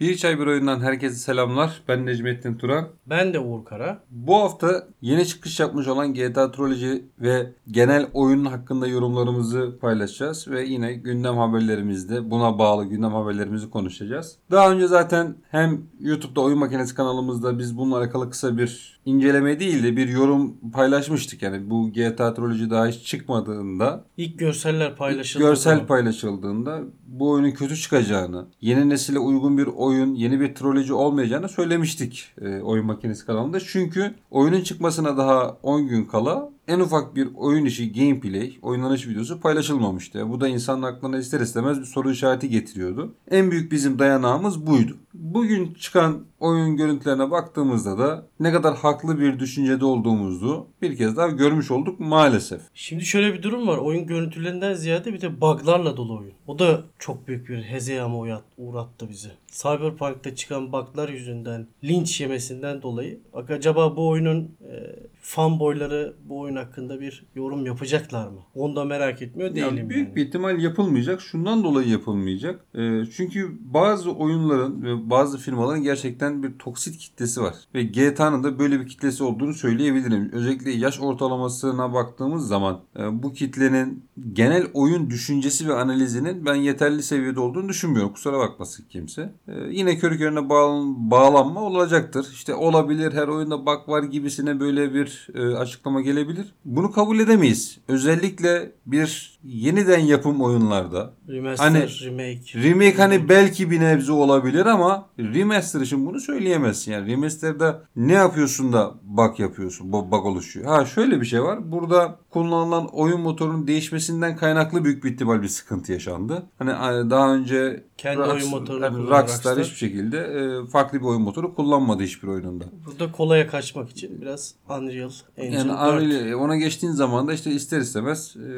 Bir Çay Bir Oyundan herkese selamlar. Ben Necmettin Turan. Ben de Uğur Kara. Bu hafta yeni çıkış yapmış olan GTA Trilogy ve genel oyunun hakkında yorumlarımızı paylaşacağız. Ve yine gündem haberlerimizde buna bağlı gündem haberlerimizi konuşacağız. Daha önce zaten hem YouTube'da Oyun Makinesi kanalımızda biz bununla alakalı kısa bir inceleme değil de bir yorum paylaşmıştık. Yani bu GTA Trilogy daha hiç çıkmadığında İlk görseller paylaşıldı. görsel paylaşıldığında bu oyunun kötü çıkacağını, yeni nesile uygun bir oyun, yeni bir troloji olmayacağını söylemiştik e, oyun makinesi kanalında. Çünkü oyunun çıkmasına daha 10 gün kala en ufak bir oyun işi gameplay, oynanış videosu paylaşılmamıştı. Bu da insanın aklına ister istemez bir soru işareti getiriyordu. En büyük bizim dayanağımız buydu. Bugün çıkan oyun görüntülerine baktığımızda da ne kadar haklı bir düşüncede olduğumuzu bir kez daha görmüş olduk maalesef. Şimdi şöyle bir durum var. Oyun görüntülerinden ziyade bir de buglarla dolu oyun. O da çok büyük bir hezeyama uğrat- uğrattı bizi. Cyberpunk'ta çıkan buglar yüzünden linç yemesinden dolayı acaba bu oyunun e, fanboyları bu oyun hakkında bir yorum yapacaklar mı? Onu da merak etmiyor değilim. Yani büyük yani. bir ihtimal yapılmayacak. Şundan dolayı yapılmayacak. Ee, çünkü bazı oyunların ve bazı firmaların gerçekten bir toksit kitlesi var. Ve GTA'nın da böyle bir kitlesi olduğunu söyleyebilirim. Özellikle yaş ortalamasına baktığımız zaman e, bu kitlenin genel oyun düşüncesi ve analizinin ben yeterli seviyede olduğunu düşünmüyorum. Kusura bakmasın kimse. Ee, yine körü körüne bağlan- bağlanma olacaktır. İşte olabilir her oyunda bug var gibisine böyle bir e, açıklama gelebilir. Bunu kabul edemeyiz. Özellikle bir yeniden yapım oyunlarda Remaster, Hani remake. Remake hani belki bir nebze olabilir ama remaster için bunu söyleyemezsin. Yani remaster'da ne yapıyorsun da bug yapıyorsun, bu bug oluşuyor. Ha şöyle bir şey var. Burada kullanılan oyun motorunun değişmesinden kaynaklı büyük bir ihtimal bir sıkıntı yaşandı. Hani daha önce Kendi Rockstar- oyun motorunu Rockstar, Rockstar. hiçbir şekilde e, farklı bir oyun motoru kullanmadı hiçbir oyununda. Burada kolaya kaçmak için biraz Unreal Engine Yani 4. Unreal- ona geçtiğin zaman da işte ister istemez e,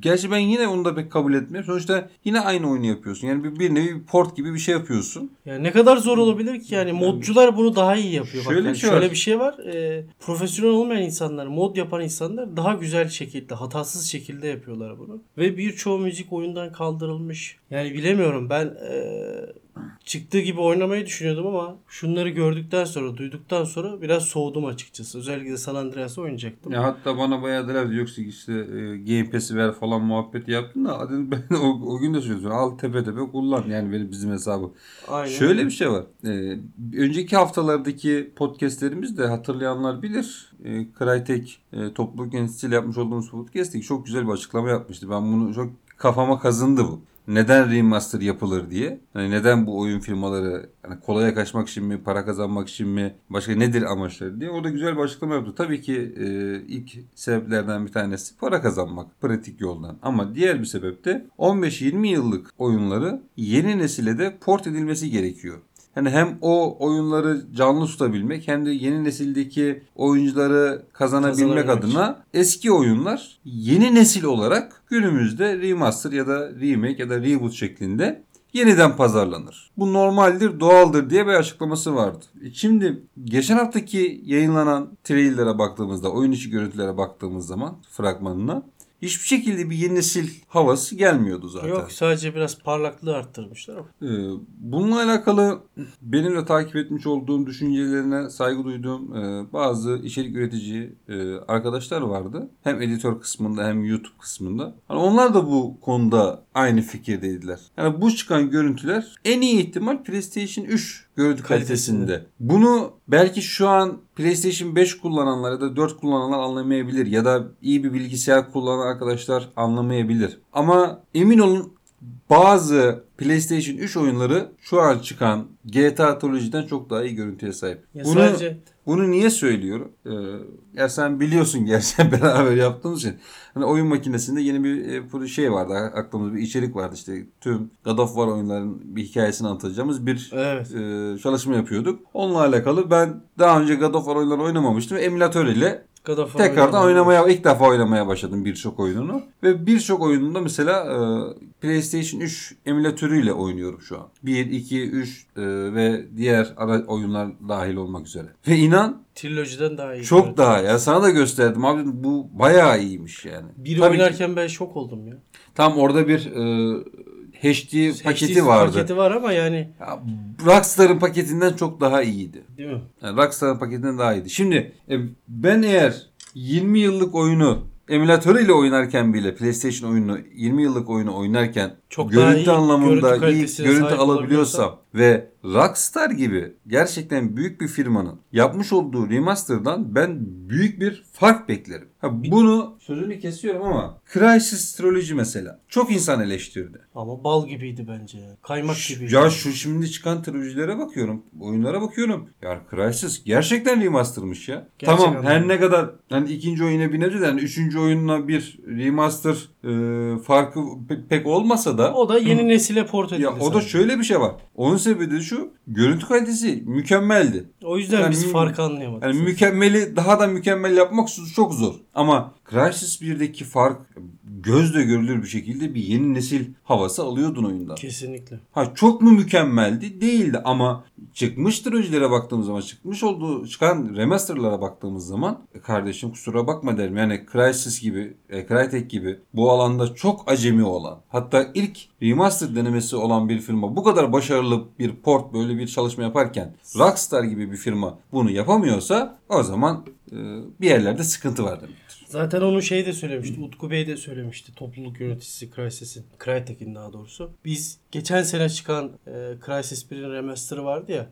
gerçi ben yine onu da pek kabul etmiyorum. Sonuçta yine aynı oyunu yapıyorsun. Yani bir, bir nevi bir port gibi bir şey yapıyorsun. Yani ne kadar zor olabilir ki yani modcular bunu daha iyi yapıyor. Bak, Şöyle yani bir şey şöyle var. bir şey var. e, profesyonel olmayan insanlar, mod yapan insanlar daha güzel şekilde, hatasız şekilde yapıyorlar bunu. Ve birçoğu müzik oyundan kaldırılmış. Yani bilemiyorum ben e, çıktığı gibi oynamayı düşünüyordum ama şunları gördükten sonra, duyduktan sonra biraz soğudum açıkçası. Özellikle de San Andreas'ı oynayacaktım. Ya hatta bana bayağı dediler yoksa işte e, Game Pass'i ver falan muhabbeti yaptın da dedim ben o, o gün de söyledim. Al tepe tepe kullan yani benim bizim hesabı. Aynen. Şöyle bir şey var. E, önceki haftalardaki podcastlerimiz de hatırlayanlar bilir. E, Crytek e, topluluk yöneticisiyle yapmış olduğumuz podcast'te çok güzel bir açıklama yapmıştı. Ben bunu çok kafama kazındı bu. Neden remaster yapılır diye. Hani neden bu oyun firmaları hani kolaya kaçmak için mi, para kazanmak için mi, başka nedir amaçları diye. Orada güzel bir açıklama yaptı. Tabii ki e, ilk sebeplerden bir tanesi para kazanmak pratik yoldan. Ama diğer bir sebep de 15-20 yıllık oyunları yeni nesile de port edilmesi gerekiyor. Yani hem o oyunları canlı tutabilmek hem de yeni nesildeki oyuncuları kazanabilmek Kazanabilmek adına eski oyunlar yeni nesil olarak günümüzde remaster ya da remake ya da reboot şeklinde yeniden pazarlanır. Bu normaldir, doğaldır diye bir açıklaması vardı. E Şimdi geçen haftaki yayınlanan trailer'a baktığımızda, oyun içi görüntülere baktığımız zaman fragmanına hiçbir şekilde bir yeni nesil havası gelmiyordu zaten. Yok sadece biraz parlaklığı arttırmışlar ama. Ee, Bununla alakalı benim de takip etmiş olduğum düşüncelerine saygı duyduğum e, bazı içerik üretici e, arkadaşlar vardı. Hem editör kısmında hem YouTube kısmında. Hani onlar da bu konuda aynı fikirdeydiler. Yani bu çıkan görüntüler en iyi ihtimal PlayStation 3 görüntü Kalitesinde. kalitesinde. Bunu belki şu an PlayStation 5 kullananlar ya da 4 kullananlar anlamayabilir ya da iyi bir bilgisayar kullanan arkadaşlar anlamayabilir. Ama emin olun bazı PlayStation 3 oyunları şu an çıkan GTA Trilogy'den çok daha iyi görüntüye sahip. Ya Bunu sadece bunu niye söylüyorum? Ee, ya sen biliyorsun gerçi beraber yaptığımız için. Hani oyun makinesinde yeni bir e, şey vardı. Aklımızda bir içerik vardı işte. Tüm God of War oyunlarının bir hikayesini anlatacağımız bir evet. e, çalışma yapıyorduk. Onunla alakalı ben daha önce God of War oyunları oynamamıştım. Emülatör ile God of War tekrardan oynamaya ilk defa oynamaya başladım birçok oyununu. Ve birçok oyununda mesela e, PlayStation 3 emülatörüyle oynuyorum şu an. 1, 2, 3 e, ve diğer ara oyunlar dahil olmak üzere. Ve inan Trilogy'den daha iyi. çok görüntü. daha ya sana da gösterdim abi bu bayağı iyiymiş yani. Biri Tabii ki- oynarken ben şok oldum ya. Tam orada bir e, HD paketi HD vardı. Paketi var ama yani Ya, Rockstar'ın paketinden çok daha iyiydi. değil mi? Yani Rockstar'ın paketinden daha iyiydi. Şimdi e, ben eğer 20 yıllık oyunu emülatörüyle oynarken bile PlayStation oyununu 20 yıllık oyunu oynarken Çok görüntü iyi anlamında görüntü iyi görüntü alabiliyorsam ve Rockstar gibi gerçekten büyük bir firmanın yapmış olduğu remaster'dan ben büyük bir fark beklerim. Ha, bunu sözünü kesiyorum ama Crysis Trilogy mesela çok insan eleştirdi. Ama bal gibiydi bence. Kaymak gibiydi. Ya şu şimdi çıkan trilojilere bakıyorum. Oyunlara bakıyorum. Ya Crysis gerçekten remastermış ya. Gerçek tamam her anlamda. ne kadar hani ikinci oyuna bineriz yani üçüncü oyunla bir remaster e, farkı pe- pek olmasa da O da yeni nesile port edildi. ya o da şöyle bir şey var. Onun sebebi de şu. Görüntü kalitesi mükemmeldi. O yüzden Yani biz farkı anlayamadık. Yani mükemmeli daha da mükemmel yapmak çok zor. Ama Crysis 1'deki fark gözle görülür bir şekilde bir yeni nesil havası alıyordun oyunda. Kesinlikle. Ha çok mu mükemmeldi? Değildi ama çıkmış trilojilere baktığımız zaman çıkmış olduğu çıkan remasterlara baktığımız zaman e, kardeşim kusura bakma derim. Yani Crysis gibi, e, Crytek gibi bu alanda çok acemi olan hatta ilk remaster denemesi olan bir firma bu kadar başarılı bir port böyle bir çalışma yaparken Rockstar gibi bir firma bunu yapamıyorsa o zaman e, bir yerlerde sıkıntı var demektir. Zaten onu şey de söylemişti. Utku Bey de söylemişti. Topluluk yöneticisi Crysis'in. Crytek'in daha doğrusu. Biz geçen sene çıkan e, Crysis 1'in remaster'ı vardı ya.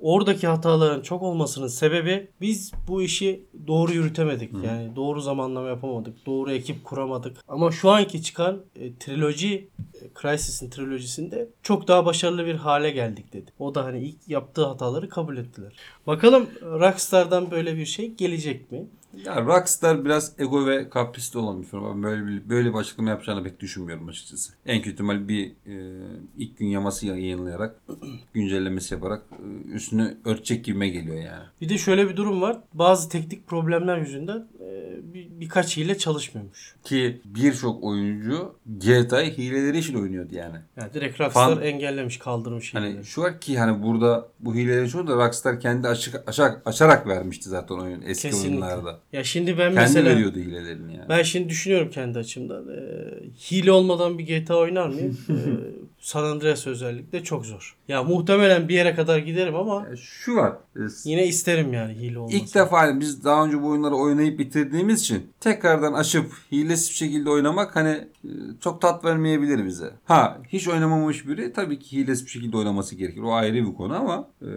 Oradaki hataların çok olmasının sebebi biz bu işi doğru yürütemedik. Yani doğru zamanlama yapamadık. Doğru ekip kuramadık. Ama şu anki çıkan e, triloji e, Crysis'in trilojisinde çok daha başarılı bir hale geldik dedi. O da hani ilk yaptığı hataları kabul ettiler. Bakalım Rockstar'dan böyle bir şey gelecek mi? Ya Rockstar biraz ego ve kaprisli olan bir firma. Böyle bir, böyle bir açıklama yapacağını pek düşünmüyorum açıkçası. En kötü ihtimal bir e, ilk gün yaması yayınlayarak, güncellemesi yaparak e, üstünü örtecek gibime geliyor yani. Bir de şöyle bir durum var. Bazı teknik problemler yüzünden e, bir, birkaç hile çalışmıyormuş. Ki birçok oyuncu GTA'yı hileleri için oynuyordu yani. Yani direkt Rockstar Fan- engellemiş, kaldırmış hileleri. Hani şu var ki hani burada bu hileleri çoğu da Rockstar kendi açık, açarak, açarak vermişti zaten oyun eski Kesinlikle. oyunlarda. Ya şimdi ben Kendi mesela veriyordu hilelerini yani. ben şimdi düşünüyorum kendi açımdan. E, hile olmadan bir GTA oynar mıyım? E, San Andreas özellikle çok zor. Ya muhtemelen bir yere kadar giderim ama Ya Şu var. e, yine isterim yani hile olmasını. İlk defa hani biz daha önce bu oyunları oynayıp bitirdiğimiz için tekrardan açıp hilesiz bir şekilde oynamak hani e, çok tat vermeyebilir bize. Ha hiç oynamamış biri tabii ki hilesiz bir şekilde oynaması gerekir. O ayrı bir konu ama e,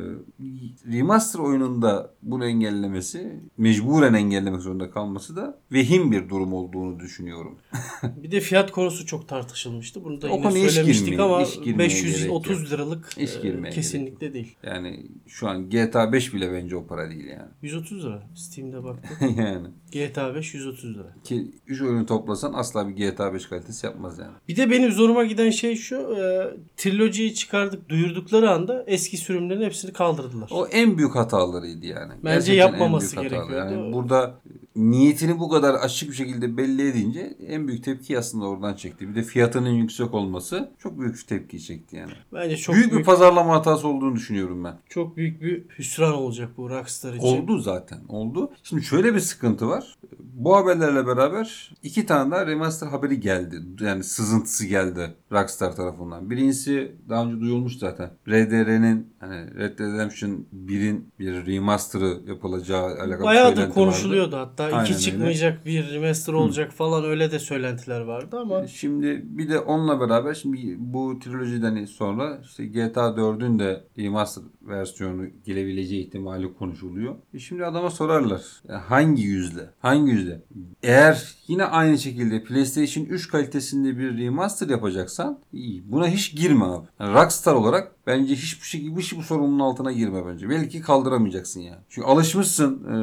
remaster oyununda bunu engellemesi, mecburen engellemek zorunda kalması da vehim bir durum olduğunu düşünüyorum. Bir de fiyat konusu çok tartışılmıştı. Bunu da O yine söylemiştik girmeyelim, ama girmeye 530 gerek yok. liralık Hiç e, girmeye kesinlikle değil. Yani şu an GTA 5 bile bence o para değil yani. 130 lira. Steam'de baktım. yani GTA 5 130 lira. ki 3 oyunu toplasan asla bir GTA 5 kalitesi yapmaz yani. Bir de benim zoruma giden şey şu. E, trilojiyi çıkardık, duyurdukları anda eski sürümlerin hepsini kaldırdılar. O en büyük hatalarıydı yani. Bence Gerçekten yapmaması gerekiyordu. Yani burada niyetini bu kadar açık bir şekilde belli edince en büyük tepki aslında oradan çekti. Bir de fiyatının yüksek olması çok büyük bir tepki çekti yani. Bence çok büyük, büyük, bir pazarlama hatası olduğunu düşünüyorum ben. çok büyük bir hüsran olacak bu Rockstar için. Oldu zaten. Oldu. Şimdi şöyle bir sıkıntı var. Bu haberlerle beraber iki tane daha remaster haberi geldi. Yani sızıntısı geldi Rockstar tarafından. Birincisi daha önce duyulmuş zaten. RDR'nin hani Red Dead Redemption 1'in bir remaster'ı yapılacağı alakalı Bayağıdır konuşuluyordu hatta. Aynen iki öyle. çıkmayacak bir remaster olacak falan öyle de söylentiler vardı ama vardı. Şimdi bir de onunla beraber şimdi bu trilojiden sonra işte GTA 4'ün de remaster versiyonu gelebileceği ihtimali konuşuluyor. E şimdi adama sorarlar. "Ya hangi yüzle? Hangi yüzle? Eğer yine aynı şekilde PlayStation 3 kalitesinde bir remaster yapacaksan iyi. Buna hiç girme abi. Yani Rockstar olarak bence hiçbir şekilde hiç bu sorunun altına girme bence. Belki kaldıramayacaksın yani. Çünkü alışmışsın e,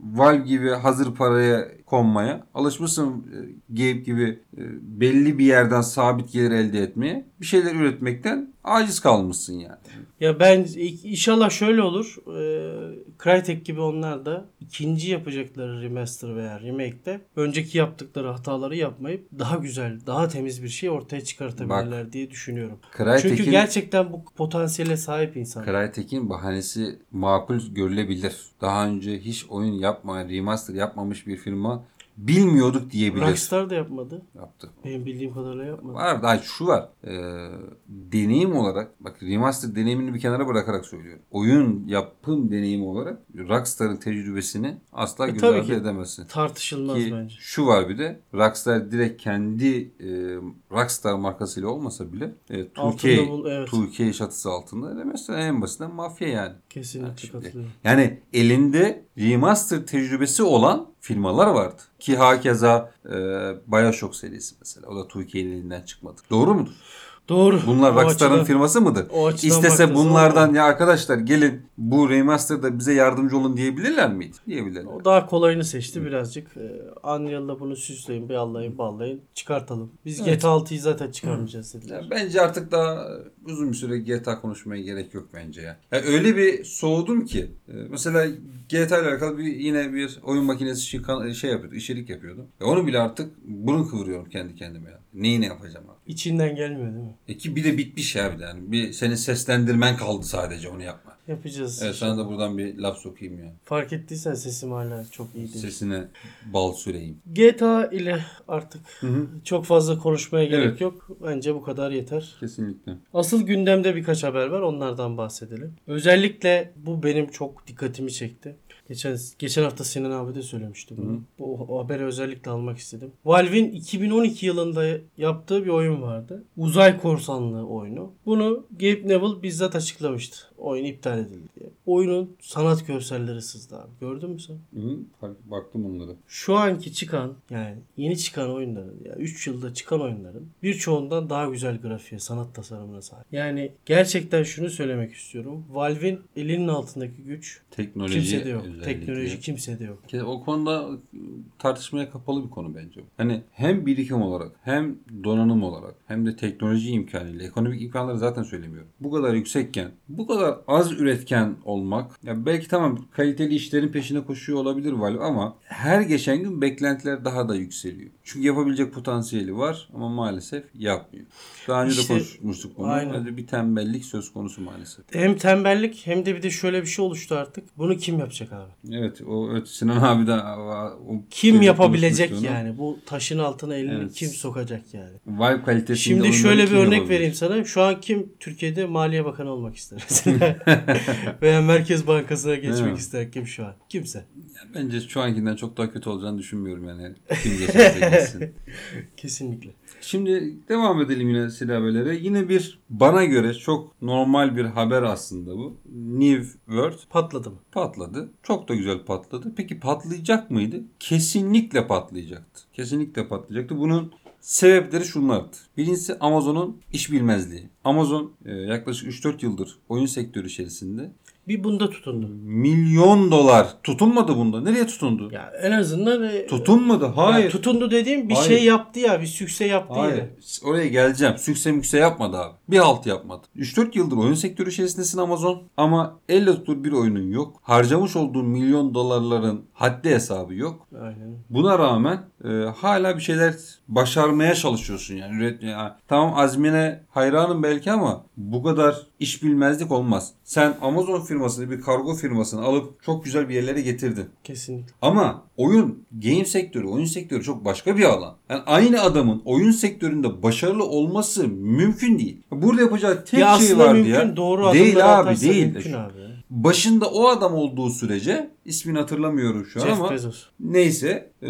Valve gibi hazır paraya konmaya. Alışmışsın e, Gabe gibi e, belli bir yerden sabit gelir elde etmeye. Bir şeyler üretmekten aciz kalmışsın yani. Ya ben inşallah şöyle olur. Ee, Crytek gibi onlar da ikinci yapacakları remaster veya remake'de önceki yaptıkları hataları yapmayıp daha güzel, daha temiz bir şey ortaya çıkartabilirler diye düşünüyorum. Çünkü Crytek'in gerçekten bu potansiyele sahip insanlar. Crytek'in bahanesi makul görülebilir. Daha önce hiç oyun yapmayan, remaster yapmamış bir firma bilmiyorduk diyebiliriz. Rockstar da yapmadı. Yaptı. Benim bildiğim kadarıyla yapmadı. Var da şu var. Ee, deneyim olarak bak remaster deneyimini bir kenara bırakarak söylüyorum. Oyun yapım deneyimi olarak Rockstar'ın tecrübesini asla E, göz ardı edemezsin. Tartışılmaz Ki bence. şu var bir de Rockstar direkt kendi e, Rockstar markasıyla olmasa bile e, 2K, Altında bul- evet. 2K çatısı altında mesela en basitinden mafya yani. Kesinlikle katılıyorum. Yani elinde remaster tecrübesi olan firmalar vardı. Ki hakeza e, Bioshock serisi mesela. O da 2K'nin elinden çıkmadı. Doğru mudur? Doğru. Bunlar O Rockstar'ın açıdan- firması mıdır? İstese bunlardan ya arkadaşlar gelin bu remaster'da bize yardımcı olun diyebilirler miydi? Diyebilirler. O daha kolayını seçti birazcık. Ee, Unreal'da bunu süsleyin, bağlayın, bağlayın, çıkartalım. Biz Evet. GTA 6'yı zaten çıkarmayacağız dediler. Ya bence artık daha uzun bir süre GTA konuşmaya gerek yok bence ya. ya öyle bir soğudum ki e, mesela GTA ile alakalı bir, yine bir oyun makinesi şey, şey yapıyordum, içerik yapıyordum. Ya onu bile artık burun kıvırıyorum kendi kendime ya. Neyi ne yapacağım abi? İçinden gelmiyor değil mi? E ki bir de bitmiş ya bir de yani. Bir senin seslendirmen kaldı sadece onu yapma. Yapacağız. Evet sana da buradan bir laf sokayım ya. Fark ettiysen sesim hala çok iyi değil. Sesine bal süreyim. GTA ile artık Hı hı. çok fazla konuşmaya gerek Evet. yok. Bence bu kadar yeter. Kesinlikle. Asıl gündemde birkaç haber var. Onlardan bahsedelim. Özellikle bu benim çok dikkatimi çekti. Geçen geçen hafta Sinan abi de söylemişti bunu. Hı. Bu o haberi özellikle almak istedim. Valve'in 2012 yılında yaptığı bir oyun vardı. Uzay korsanlığı oyunu. Bunu Gabe Newell bizzat açıklamıştı. Oyun iptal edildi diye. Oyunun sanat görselleri sızdı abi. Gördün mü sen? Hı hı. Bak- Baktım onlara. Şu anki çıkan yani yeni çıkan oyunların ya 3 yılda çıkan oyunların birçoğundan daha güzel grafiğe, sanat tasarımına sahip. Yani gerçekten şunu söylemek istiyorum. Valve'in elinin altındaki güç Teknoloji kimsede yok. özellikle. Teknoloji kimsede yok. O konuda tartışmaya kapalı bir konu bence. Hani hem birikim olarak hem donanım olarak hem de teknoloji imkanıyla ekonomik imkanları zaten söylemiyorum. Bu kadar yüksekken bu kadar az üretken olmak ya belki tamam kaliteli işlerin peşine koşuyor olabilir Valve ama her geçen gün beklentiler daha da yükseliyor. Çünkü yapabilecek potansiyeli var ama maalesef yapmıyor. Daha önce İşte- de konuşmuştuk bunu. Aynen. Bir tembellik söz konusu maalesef. Hem tembellik hem de bir de şöyle bir şey oluştu artık. Bunu kim yapacak abi? Evet o evet, Sinan abi de o Kim yapabilecek yani? Bu taşın altına elini Evet. kim sokacak yani? Vibe kalitesinde Şimdi şöyle bir örnek vereyim sana. Şu an kim Türkiye'de Maliye Bakanı olmak ister? Veya Merkez Bankası'na geçmek ister kim şu an? Kimse. Bence şu ankinden çok daha kötü olacağını düşünmüyorum yani. Kim geçerse geçsin. Kesinlikle. Şimdi devam edelim yine silahvelere. Yine bir bana göre çok normal bir haber aslında bu. New World Patladı mı? patladı. Çok da güzel patladı. Peki patlayacak mıydı? Kesinlikle patlayacaktı. Kesinlikle patlayacaktı. Bunun sebepleri şunlardı. Birincisi Amazon'un iş bilmezliği. Amazon e, yaklaşık 3-4 yıldır oyun sektörü içerisinde Bir bunda tutundu. milyon dolar tutunmadı bunda. Nereye tutundu? Ya en azından e, Tutunmadı. Hayır. ya tutundu dediğim bir Hayır. şey yaptı ya, bir sükse yaptı Hayır. ya. Oraya geleceğim. Sükse mükse yapmadı abi. Bir halt yapmadı. 3-4 yıldır oyun sektörü içerisindesin Amazon. Ama elle tutulur bir oyunun yok. Harcamış olduğun milyon dolarların haddi hesabı yok. Aynen. Buna rağmen e, hala bir şeyler başarmaya çalışıyorsun yani. Üret, yani. Tamam azmine hayranım belki ama bu kadar iş bilmezlik olmaz. Sen Amazon firmasını bir kargo firmasını alıp çok güzel bir yerlere getirdin. Kesinlikle. Ama oyun, game sektörü, oyun sektörü çok başka bir alan. Yani aynı adamın oyun sektöründe başarılı olması mümkün değil. Burada yapacağı tek ya şey vardı mümkün. ya. Doğru değil abi değil. Mümkün abi. Başında o adam olduğu sürece ismini hatırlamıyorum şu an Jeff ama Bezos. neyse e,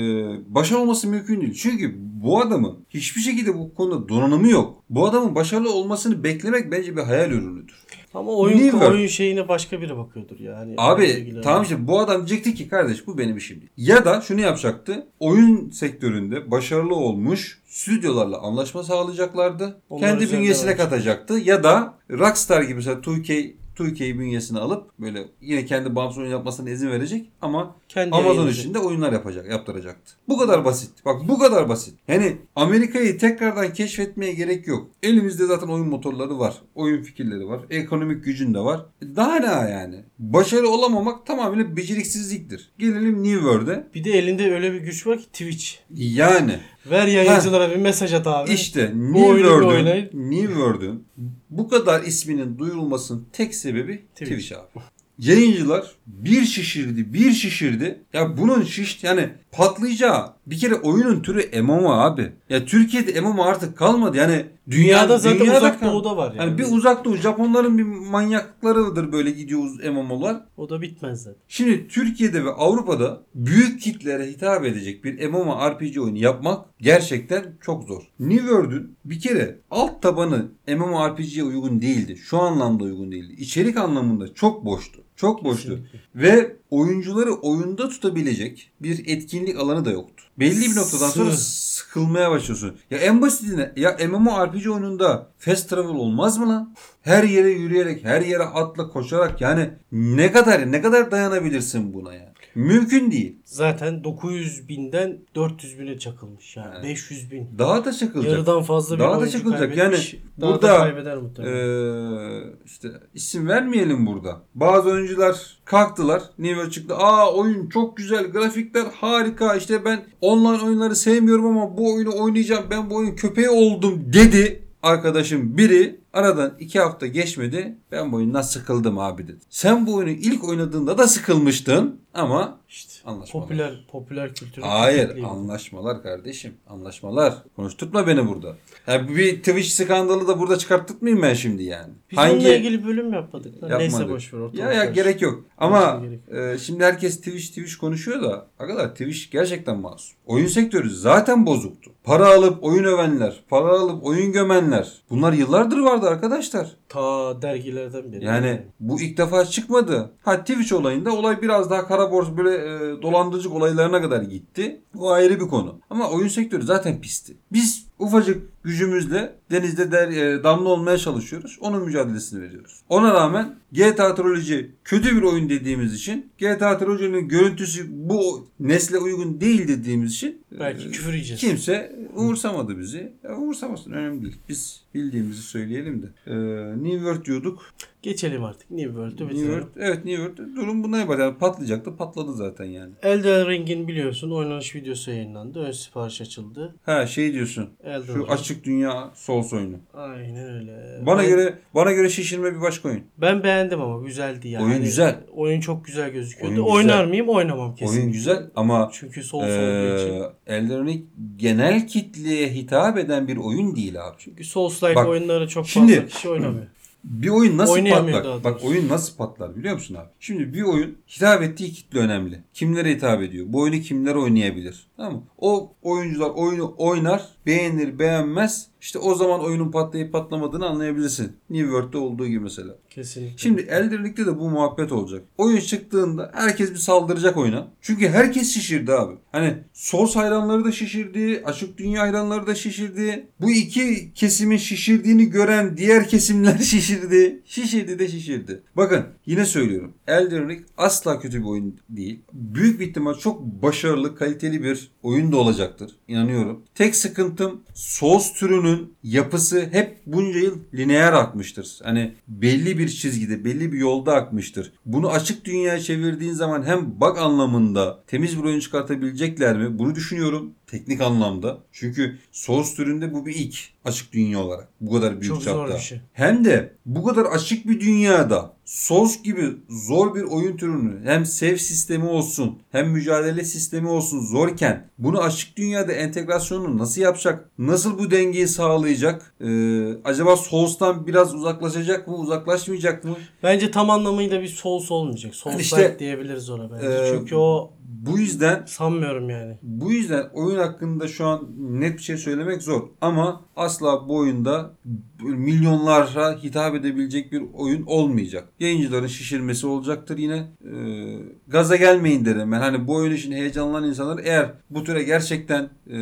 başarılı olması mümkün değil. Çünkü bu adamın hiçbir şekilde bu konuda donanımı yok. Bu adamın başarılı olmasını beklemek bence bir hayal ürünüdür. Ama oyun Never. oyun şeyine başka biri bakıyordur yani. Abi tamam işte bu adam diyecekti ki kardeş bu benim işim değil. Ya da şunu yapacaktı. Oyun sektöründe başarılı olmuş stüdyolarla anlaşma sağlayacaklardı. Onlar kendi bünyesine katacaktı. Ya da Rockstar gibi mesela 2K 2K bünyesine alıp böyle yine kendi bağımsız oyun yapmasına izin verecek ama Kendi Amazon yayınlayacak. içinde oyunlar yapacak, yaptıracaktı. Bu kadar basit. Bak bu kadar basit. Yani Amerika'yı tekrardan keşfetmeye gerek yok. Elimizde zaten oyun motorları var. Oyun fikirleri var. Ekonomik gücün de var. Daha ne yani? Başarılı olamamak tamamıyla beceriksizliktir. Gelelim New World'e. Bir de elinde öyle bir güç var ki Twitch. Yani Ver yayıncılara bir mesaj at abi. işte New World'ün. New World'ün bu kadar isminin duyurulmasının tek sebebi Twitch. Twitch abi. Yayıncılar bir şişirdi, bir şişirdi. Ya bunun şiş yani patlayacağı Bir kere oyunun türü MMO abi. Ya Türkiye'de MMO artık kalmadı. Yani dünya, Dünyada zaten dünyada uzak kal- doğuda var yani. Yani bir uzak doğu Japonların bir manyaklıklarıdır böyle gidiyor MMO'lar. O da bitmez zaten. Şimdi Türkiye'de ve Avrupa'da büyük kitlere hitap edecek bir MMORPG oyunu yapmak gerçekten çok zor. New World'ün bir kere alt tabanı MMORPG'ye uygun değildi. Şu anlamda uygun değildi. İçerik anlamında çok boştu. Çok boştu. Kesinlikle. Ve oyuncuları oyunda tutabilecek bir etkinlik alanı da yoktu. Belli bir noktadan sonra sıkılmaya başlıyorsun. Ya en basitine ya MMORPG oyununda fast travel olmaz mı lan? Her yere yürüyerek, her yere atla, koşarak yani ne kadar ne kadar dayanabilirsin buna yani? Mümkün değil. Zaten 900 binden 400 bine çakılmış yani. Evet. 500 bin. Daha da çakılacak. Yarıdan fazla bir Daha da çakılacak. Yani Daha burada, da kaybeder muhtemelen. Ee, işte isim vermeyelim burada. Bazı oyuncular kalktılar. World çıktı. Aa oyun çok güzel. Grafikler harika. İşte ben online oyunları sevmiyorum ama bu oyunu oynayacağım. Ben bu oyun köpeği oldum dedi. Arkadaşım biri aradan iki hafta geçmedi. Ben bu oyundan sıkıldım abi dedi. Sen bu oyunu ilk oynadığında da sıkılmıştın ama işte anlaşmalar. popüler popüler kültürü Hayır anlaşmalar kardeşim. Anlaşmalar. Konuşturtma beni burada. Ya bir Twitch skandalı da burada çıkarttırtmayayım ben şimdi yani. Biz onunla ilgili bölüm yapmadık. Neyse Yapmadık. boş ver. ortalık Ya ya gerek yok. Ama e, şimdi herkes Twitch Twitch konuşuyor da arkadaşlar Twitch gerçekten masum. Oyun sektörü zaten bozuktu. Para alıp oyun övenler, para alıp oyun gömenler. Bunlar yıllardır vardı arkadaşlar. Ta dergilerden beri. Yani bu ilk defa çıkmadı. Ha Twitch olayında olay biraz daha kara borsa böyle e, dolandırıcılık olaylarına kadar gitti. Bu ayrı bir konu. Ama oyun sektörü zaten pisti. Biz ufacık gücümüzle denizde der, e, damla olmaya çalışıyoruz. Onun mücadelesini veriyoruz. Ona rağmen GTA Trilogy kötü bir oyun dediğimiz için GTA Trilogy'nin görüntüsü bu nesle uygun değil dediğimiz için e, Belki küfür yiyeceğiz. Kimse umursamadı bizi. Ya umursamasın önemli değil. Biz bildiğimizi söyleyelim de. Ee, New World diyorduk. Geçelim artık New World'u New bitirelim. World, evet New World durum buna ibaret. Yani patlayacaktı patladı zaten yani. Elden Ring'in biliyorsun oynanış videosu yayınlandı. Ön sipariş açıldı. Ha şey diyorsun. Elden Şu Ring. açık dünya Souls oyunu. Aynen öyle. Bana Ben- göre bana göre şişirme bir başka oyun. ben beğendim ama güzeldi yani. Oyun güzel. Oyun çok güzel gözüküyordu. Oyun Oynar güzel. mıyım? Oynamam kesin. Oyun güzel ama Çünkü Souls olduğu için. Elden Ring genel kitleye hitap eden bir oyun değil abi. Çünkü Souls-like oyunları çok şimdi- fazla kişi oynamıyor. Bir oyun nasıl patlar? Bak oyun nasıl patlar biliyor musun abi? Şimdi bir oyun hitap ettiği kitle önemli. Kimlere hitap ediyor? Bu oyunu kimler oynayabilir? Tamam mı? O oyuncular oyunu oynar, beğenir, beğenmez. İşte o zaman oyunun patlayıp patlamadığını anlayabilirsin. New World'de olduğu gibi mesela. Kesinlikle. Şimdi Elden Ring'de de bu muhabbet olacak. Oyun çıktığında herkes bir saldıracak oyuna. Çünkü herkes şişirdi abi. Hani Souls hayranları da şişirdi, açık dünya hayranları da şişirdi. Bu iki kesimin şişirdiğini gören diğer kesimler şişirdi. Şişirdi de şişirdi. Bakın yine söylüyorum. Elden Ring asla kötü bir oyun değil. Büyük bir ihtimal çok başarılı, kaliteli bir oyun da olacaktır. İnanıyorum. Tek sıkıntım Souls türünün yapısı hep bunca yıl lineer akmıştır. Hani belli bir çizgide, belli bir yolda akmıştır. Bunu açık dünyaya çevirdiğin zaman hem bug anlamında temiz bir oyun çıkartabilecekler mi? Bunu düşünüyorum teknik anlamda. Çünkü Souls türünde bu bir ilk açık dünya olarak. Bu kadar büyük Çok zor çapta. bir şey. Hem de bu kadar açık bir dünyada Souls gibi zor bir oyun türünü hem save sistemi olsun hem mücadele sistemi olsun zorken bunu açık dünyada entegrasyonunu nasıl yapacak? Nasıl bu dengeyi sağlayacak? Ee, acaba Souls'tan biraz uzaklaşacak mı? Uzaklaşmayacak mı? Bence tam anlamıyla bir Souls olmayacak. Souls İşte, diyebiliriz ona bence. Ee, Çünkü o Bu yüzden sanmıyorum yani. bu yüzden oyun hakkında şu an net bir şey söylemek zor. Ama asla bu oyunda milyonlara hitap edebilecek bir oyun olmayacak. Yayıncıların şişirmesi olacaktır yine. Ee, gaza gelmeyin derim ben. Hani bu oyun için heyecanlanan insanlar eğer bu türe gerçekten e,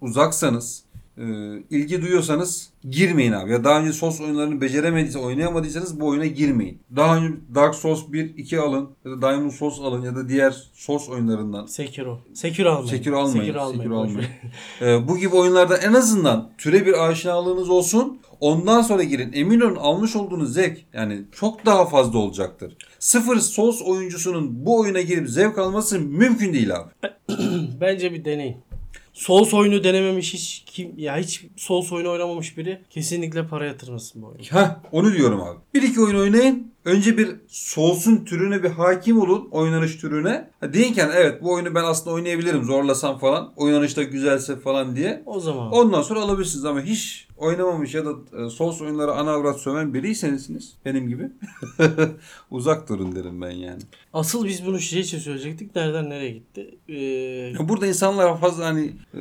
uzaksanız e, ilgi duyuyorsanız girmeyin abi. Ya daha önce Souls oyunlarını beceremediyse, oynayamadıysanız bu oyuna girmeyin. Daha önce Dark Souls 1, 2 alın ya da Diamond Souls alın ya da diğer Souls oyunlarından Sekiro. Sekiro almayın. Sekiro almayın. Sekiro almayın. Sekiro almayın. Ee, bu gibi oyunlarda en azından türe bir aşinalığınız olsun. Ondan sonra girin. Emin olun almış olduğunuz zevk yani çok daha fazla olacaktır. Sıfır Souls oyuncusunun bu oyuna girip zevk alması mümkün değil abi. Bence bir deneyin. Souls oyunu denememiş hiç kim ya hiç Souls oyunu oynamamış biri kesinlikle para yatırmasın bu oyuna. Heh, onu diyorum abi. Bir iki oyun oynayın. önce bir soğusun türüne bir hakim olun oynanış türüne. Ha, deyin ki yani, evet bu oyunu ben aslında oynayabilirim zorlasam falan. Oynanış da güzelse falan diye. O zaman Ondan sonra alabilirsiniz ama hiç oynamamış ya da e, Souls oyunları ana avrat söven biriyseniz benim gibi uzak durun derim ben yani. asıl biz bunu şey için söyleyecektik. Nereden nereye gitti? Ee, Ya Burada insanlar fazla hani e,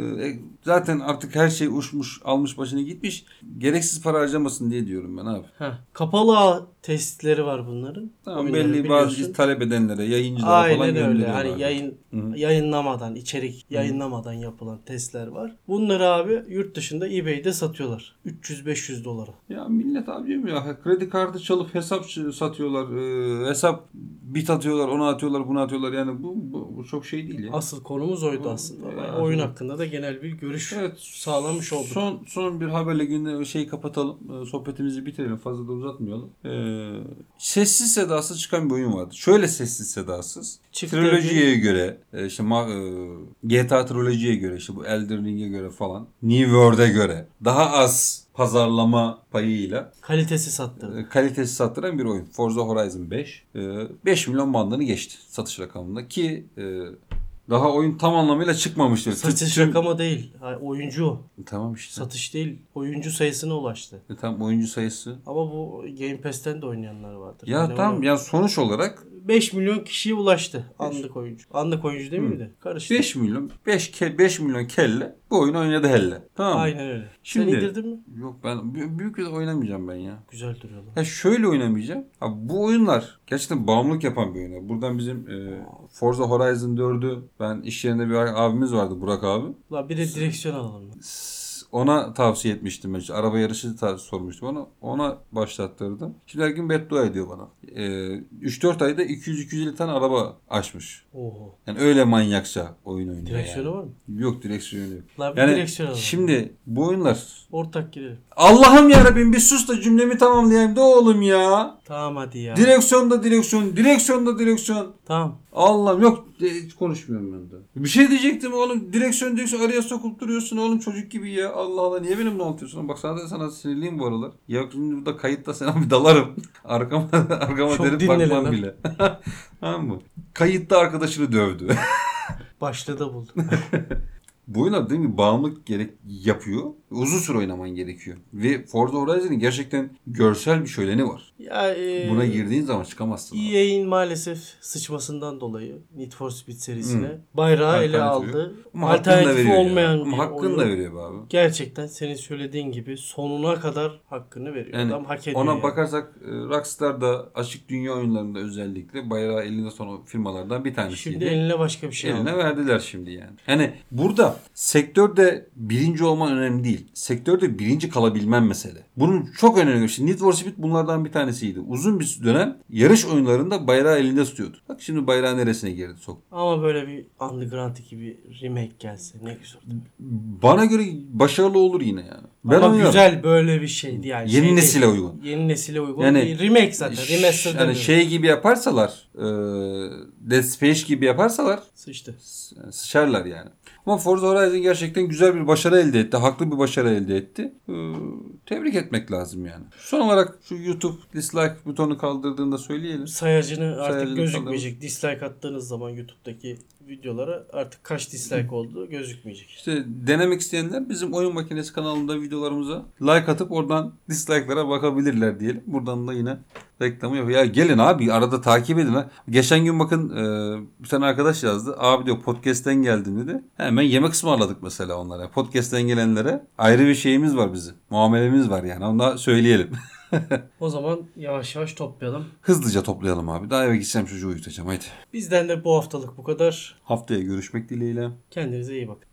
zaten artık her şey uçmuş almış başını gitmiş. Gereksiz para harcamasın diye diyorum ben abi. heh, kapalı ağ testleri var bunların. Tamam Oyunları belli bazı talep edenlere, yayıncılara falan Aynen öyle. Hani yayın Hı hı. yayınlamadan, içerik yayınlamadan yapılan testler var. Bunları abi yurt dışında eBay'de satıyorlar. 300-500 dolara. Ya millet abicim ya kredi kartı çalıp hesap satıyorlar. e, hesap bit atıyorlar, onu atıyorlar, bunu atıyorlar. Yani bu, bu, bu çok şey değil ya. Asıl konumuz oydu aslında. ya, Yani oyun evet. hakkında da genel bir görüş Evet. sağlamış olduk. Son son bir haberle günde şeyi kapatalım. Ee, Sohbetimizi bitirelim. Fazla da uzatmayalım. Ee, sessiz sedasız çıkan bir oyun vardı. Şöyle sessiz sedasız. Çıktı Trilojiye göre e, işte ma- e, GTA trilojiye göre işte bu Elden Ring'e göre falan New World'e göre daha az pazarlama payıyla Kalitesi sattırdı. e, kalitesi sattıran bir oyun. Forza Horizon 5. E, 5 milyon bandını geçti satış rakamında ki daha oyun tam anlamıyla çıkmamıştır. Satış Tüm- rakamı değil. Ha, Oyuncu o. Tamam işte. Satış değil. Oyuncu sayısına ulaştı. E, tam oyuncu sayısı. Ama bu Game Pass'ten de oynayanlar vardır. Ya Yani tamam onu- ya sonuç olarak 5 milyon kişiye ulaştı anlık oyuncu. Anlık oyuncu değil miydi? Karıştı. 5 milyon 5 ke 5 milyon kelle bu oyunu oynadı helle. Tamam mı? Aynen öyle. Şimdi- Sen indirdin mi? Yok ben bü- büyük bir oynamayacağım ben ya. Güzel duruyorlar. Ya şöyle oynamayacağım. Ha, bu oyunlar gerçekten bağımlılık yapan bir oyunlar. Buradan bizim e, Forza Horizon 4'ü ben iş yerinde bir abimiz vardı Burak abi. La bir de direksiyon alalım. S- Ona tavsiye etmiştim ben. İşte araba yarışı sormuştum ona. Ona başlattırdım. Şimdi her gün beddua ediyor bana. E, 3-4 ayda 200-250 tane araba açmış. Oho. Yani öyle manyakça oyun oynuyor Direksiyonu yani. var mı? Yok direksiyonu yok. La bir Yani direksiyon alalım. şimdi bu oyunlar Ortak girelim. Allah'ım yarabbim bir sus da cümlemi tamamlayayım da oğlum ya. Tamam hadi ya. Direksiyon da direksiyon, direksiyon da direksiyon. Tamam. Allah'ım yok e, hiç konuşmuyorum ben de. Bir şey diyecektim oğlum. Direksiyon direksiyon araya sokup duruyorsun oğlum çocuk gibi ya. Allah Allah niye benimle anlatıyorsun? Bak sana da sana sinirliyim bu aralar. Ya şimdi burada kayıtta sana bir dalarım. arkama arkama Çok dinle bakmam lan. bile. tamam mı? Kayıtta arkadaşını dövdü. Başlığı buldum. Bu oyunlar dediğim gibi bağımlılık gerek yapıyor. Uzun süre oynaman gerekiyor. Ve Forza Horizon'ın gerçekten görsel bir şöleni var. Ya e, Buna girdiğin zaman çıkamazsın. EA'in maalesef sıçmasından dolayı Need for Speed serisine Hı. bayrağı ele aldı. Ama Alternatifi olmayan ya. Ama hakkını da veriyor abi. Gerçekten senin söylediğin gibi sonuna kadar hakkını veriyor. Yani Adam hak ediyor. Ona yani. bakarsak e, Rockstar da açık dünya oyunlarında özellikle bayrağı elinde son firmalardan bir tanesiydi. Şimdi eline başka bir şey Eline aldı. verdiler şimdi yani. Yani burada sektörde birinci olman önemli değil. Sektörde birinci kalabilmen mesele. Bunun çok önemli. Şimdi Need for Speed bunlardan bir tanesiydi. Uzun bir dönem yarış oyunlarında bayrağı elinde tutuyordu. Bak şimdi bayrağı neresine girdi sok. Ama böyle bir Underground gibi remake gelse ne güzel. olur. Bana göre başarılı olur yine yani. Ben Ama oynarım. güzel böyle bir şeydi yani. Yeni Şey nesile değil. uygun. Yeni nesile uygun. Yani bir remake zaten. Remaster yani şey gibi yaparsalar e, Dead Space gibi yaparsalar Sıçtı. sıçarlar yani. Ama Forza Horizon gerçekten güzel bir başarı elde etti. Haklı bir başarı elde etti. Ee, tebrik etmek lazım yani. Son olarak şu YouTube dislike butonu kaldırdığında söyleyelim. Sayacını artık Sayacını gözükmeyecek. Dislike attığınız zaman YouTube'daki videolara artık kaç dislike olduğu gözükmeyecek. İşte denemek isteyenler bizim Oyun Makinesi kanalında videolarımıza like atıp oradan dislike'lara bakabilirler diyelim. Buradan da yine reklamı yapıyor. Ya gelin abi arada takip edin. Ha. Geçen gün bakın e, bir tane arkadaş yazdı. Abi diyor podcast'ten geldim dedi. Hemen yemek ısmarladık mesela onlara. Podcast'ten gelenlere ayrı bir şeyimiz var bizim. Muamelemiz var yani. Onu da söyleyelim. O zaman yavaş yavaş toplayalım. Hızlıca toplayalım abi. Daha eve gideceğim çocuğu uyutacağım. Haydi. Bizden de bu haftalık bu kadar. Haftaya görüşmek dileğiyle. Kendinize iyi bakın.